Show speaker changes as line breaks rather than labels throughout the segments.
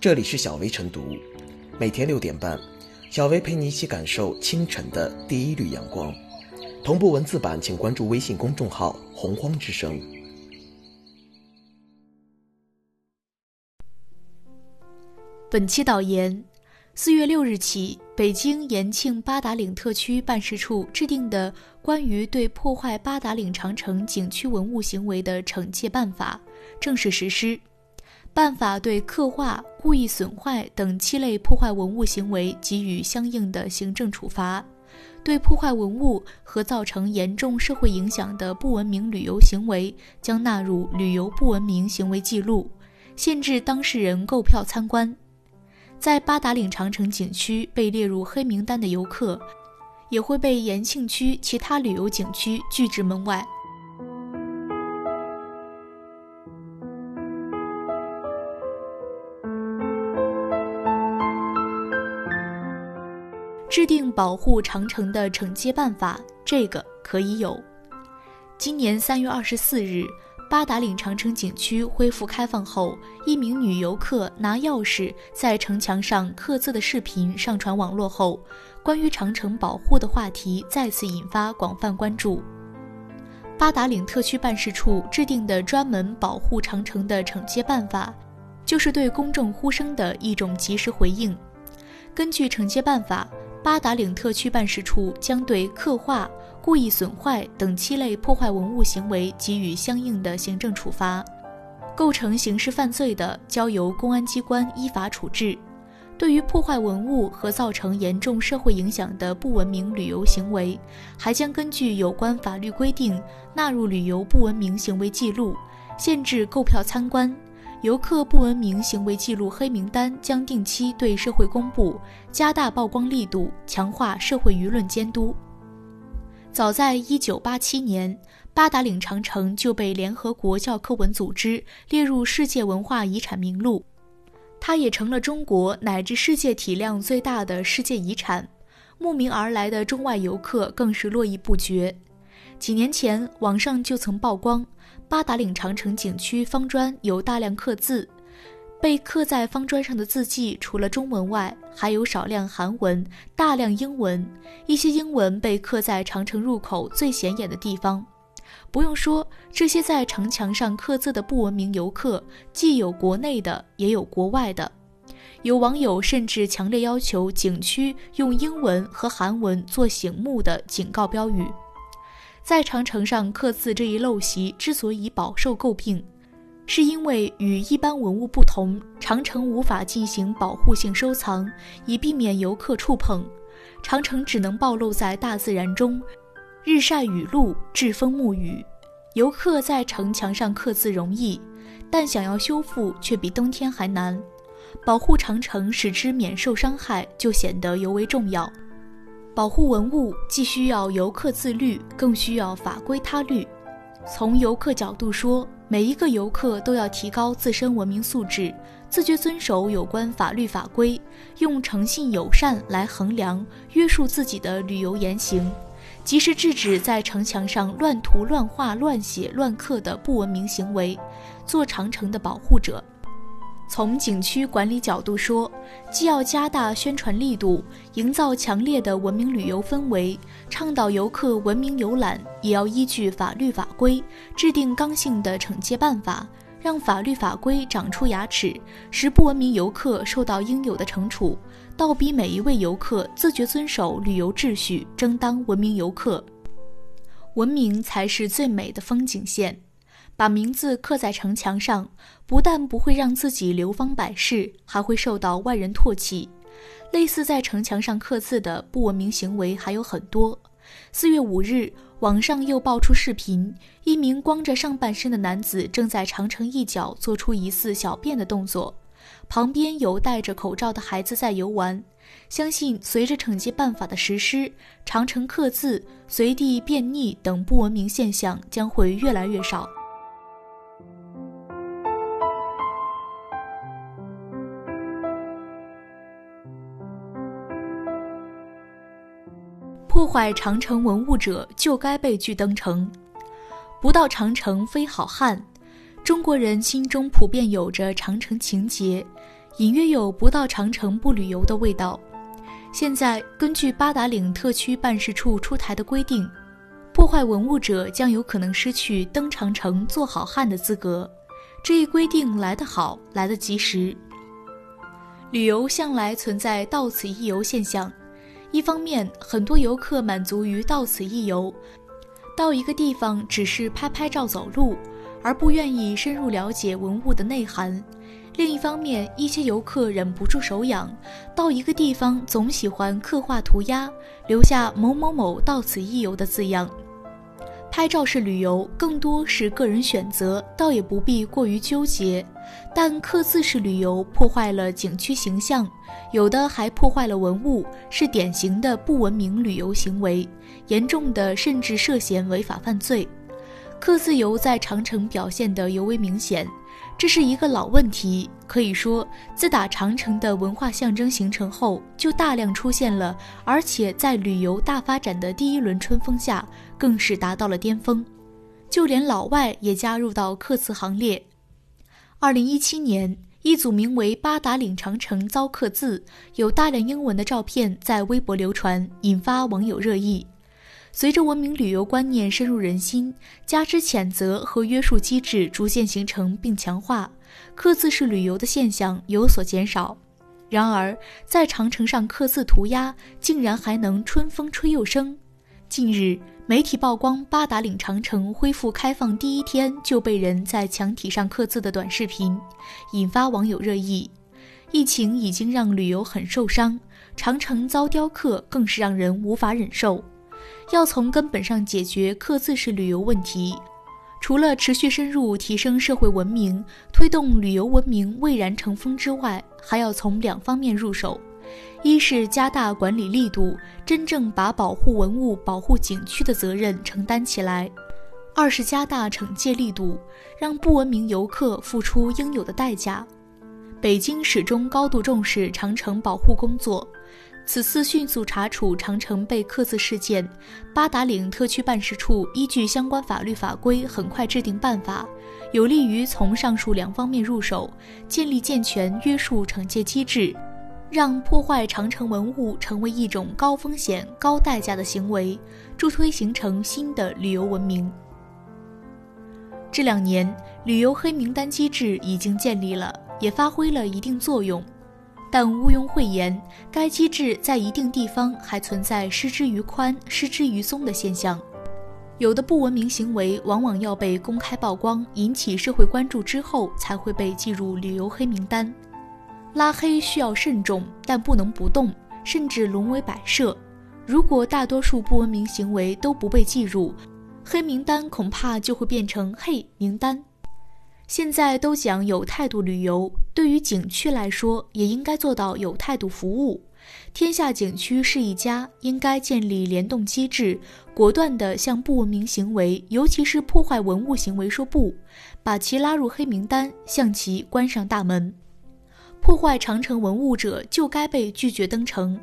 这里是小薇晨读，每天六点半，小薇陪你一起感受清晨的第一缕阳光。同步文字版，请关注微信公众号“洪荒之声”。
本期导言：四月六日起，北京延庆八达岭特区办事处制定的关于对破坏八达岭长城景区文物行为的惩戒办法正式实施。办法对刻画、故意损坏等七类破坏文物行为给予相应的行政处罚；对破坏文物和造成严重社会影响的不文明旅游行为，将纳入旅游不文明行为记录，限制当事人购票参观。在八达岭长城景区被列入黑名单的游客，也会被延庆区其他旅游景区拒之门外。制定保护长城的惩戒办法，这个可以有。今年三月二十四日，八达岭长城景区恢复开放后，一名女游客拿钥匙在城墙上刻字的视频上传网络后，关于长城保护的话题再次引发广泛关注。八达岭特区办事处制定的专门保护长城的惩戒办法，就是对公众呼声的一种及时回应。根据惩戒办法。八达岭特区办事处将对刻画、故意损坏等七类破坏文物行为给予相应的行政处罚，构成刑事犯罪的，交由公安机关依法处置。对于破坏文物和造成严重社会影响的不文明旅游行为，还将根据有关法律规定纳入旅游不文明行为记录，限制购票参观。游客不文明行为记录黑名单将定期对社会公布，加大曝光力度，强化社会舆论监督。早在1987年，八达岭长城就被联合国教科文组织列入世界文化遗产名录，它也成了中国乃至世界体量最大的世界遗产。慕名而来的中外游客更是络绎不绝。几年前，网上就曾曝光。八达岭长城景区方砖有大量刻字，被刻在方砖上的字迹除了中文外，还有少量韩文、大量英文，一些英文被刻在长城入口最显眼的地方。不用说，这些在城墙上刻字的不文明游客，既有国内的，也有国外的。有网友甚至强烈要求景区用英文和韩文做醒目的警告标语。在长城上刻字这一陋习之所以饱受诟病，是因为与一般文物不同，长城无法进行保护性收藏，以避免游客触碰。长城只能暴露在大自然中，日晒雨露，栉风沐雨。游客在城墙上刻字容易，但想要修复却比登天还难。保护长城，使之免受伤害，就显得尤为重要。保护文物既需要游客自律，更需要法规他律。从游客角度说，每一个游客都要提高自身文明素质，自觉遵守有关法律法规，用诚信友善来衡量约束自己的旅游言行，及时制止在城墙上乱涂乱画、乱写乱刻的不文明行为，做长城的保护者。从景区管理角度说，既要加大宣传力度，营造强烈的文明旅游氛围，倡导游客文明游览，也要依据法律法规制定刚性的惩戒办法，让法律法规长出牙齿，使不文明游客受到应有的惩处，倒逼每一位游客自觉遵守旅游秩序，争当文明游客。文明才是最美的风景线。把名字刻在城墙上，不但不会让自己流芳百世，还会受到外人唾弃。类似在城墙上刻字的不文明行为还有很多。四月五日，网上又爆出视频，一名光着上半身的男子正在长城一角做出疑似小便的动作，旁边有戴着口罩的孩子在游玩。相信随着惩戒办法的实施，长城刻字、随地便溺等不文明现象将会越来越少。破坏长城文物者就该被拒登城，不到长城非好汉。中国人心中普遍有着长城情结，隐约有不到长城不旅游的味道。现在根据八达岭特区办事处出台的规定，破坏文物者将有可能失去登长城做好汉的资格。这一规定来得好，来得及时。旅游向来存在到此一游现象，一方面，很多游客满足于到此一游，到一个地方只是拍拍照、走路，而不愿意深入了解文物的内涵。另一方面，一些游客忍不住手痒，到一个地方总喜欢刻画涂鸦，留下某某某到此一游的字样。拍照是旅游，更多是个人选择，倒也不必过于纠结。但刻字式旅游破坏了景区形象，有的还破坏了文物，是典型的不文明旅游行为，严重的甚至涉嫌违法犯罪。刻字游在长城表现得尤为明显。这是一个老问题，可以说，自打长城的文化象征形成后，就大量出现了，而且在旅游大发展的第一轮春风下，更是达到了巅峰，就连老外也加入到刻字行列。二零一七年，一组名为“八达岭长城遭刻字”，有大量英文的照片在微博流传，引发网友热议。随着文明旅游观念深入人心，加之谴责和约束机制逐渐形成并强化，刻字式旅游的现象有所减少。然而，在长城上刻字涂鸦，竟然还能春风吹又生。近日，媒体曝光八达岭长城恢复开放第一天就被人在墙体上刻字的短视频，引发网友热议。疫情已经让旅游很受伤，长城遭雕刻更是让人无法忍受。要从根本上解决刻字式旅游问题，除了持续深入提升社会文明、推动旅游文明蔚然成风之外，还要从两方面入手：一是加大管理力度，真正把保护文物、保护景区的责任承担起来；二是加大惩戒力度，让不文明游客付出应有的代价。北京始终高度重视长城保护工作。此次迅速查处长城被刻字事件，八达岭特区办事处依据相关法律法规，很快制定办法，有利于从上述两方面入手，建立健全约束惩戒机制，让破坏长城文物成为一种高风险高代价的行为，助推形成新的旅游文明。这两年，旅游黑名单机制已经建立了，也发挥了一定作用。但毋庸讳言，该机制在一定地方还存在失之于宽、失之于松的现象。有的不文明行为往往要被公开曝光，引起社会关注之后，才会被记入旅游黑名单。拉黑需要慎重，但不能不动，甚至沦为摆设。如果大多数不文明行为都不被记入黑名单，恐怕就会变成黑名单。现在都讲有态度旅游，对于景区来说，也应该做到有态度服务。天下景区是一家，应该建立联动机制，果断地向不文明行为，尤其是破坏文物行为说不，把其拉入黑名单，向其关上大门。破坏长城文物者就该被拒绝登城，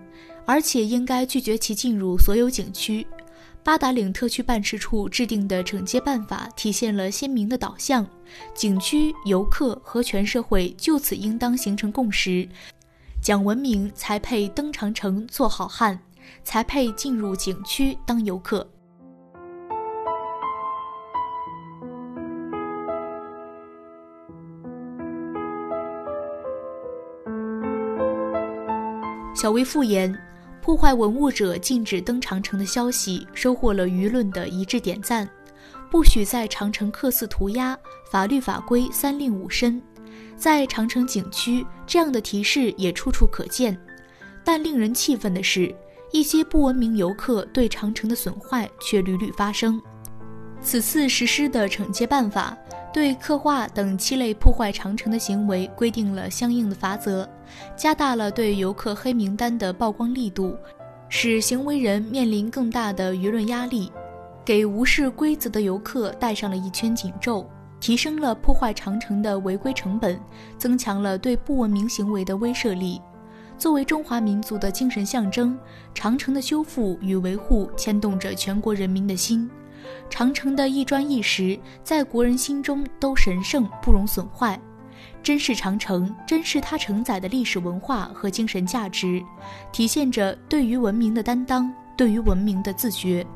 而且应该拒绝其进入所有景区。八达岭特区办事处制定的惩戒办法体现了鲜明的导向，景区、游客和全社会就此应当形成共识：讲文明才配登长城做好汉，才配进入景区当游客。小微复言。破坏文物者禁止登长城的消息收获了舆论的一致点赞。不许在长城刻字涂鸦，法律法规三令五申。在长城景区，这样的提示也处处可见。但令人气愤的是，一些不文明游客对长城的损坏却屡屡发生。此次实施的惩戒办法，对刻画等七类破坏长城的行为规定了相应的罚则，加大了对游客黑名单的曝光力度，使行为人面临更大的舆论压力，给无视规则的游客戴上了一圈紧咒，提升了破坏长城的违规成本，增强了对不文明行为的威慑力。作为中华民族的精神象征，长城的修复与维护牵动着全国人民的心。长城的一砖一石，在国人心中都神圣，不容损坏。珍视长城，珍视它承载的历史文化和精神价值，体现着对于文明的担当，对于文明的自觉。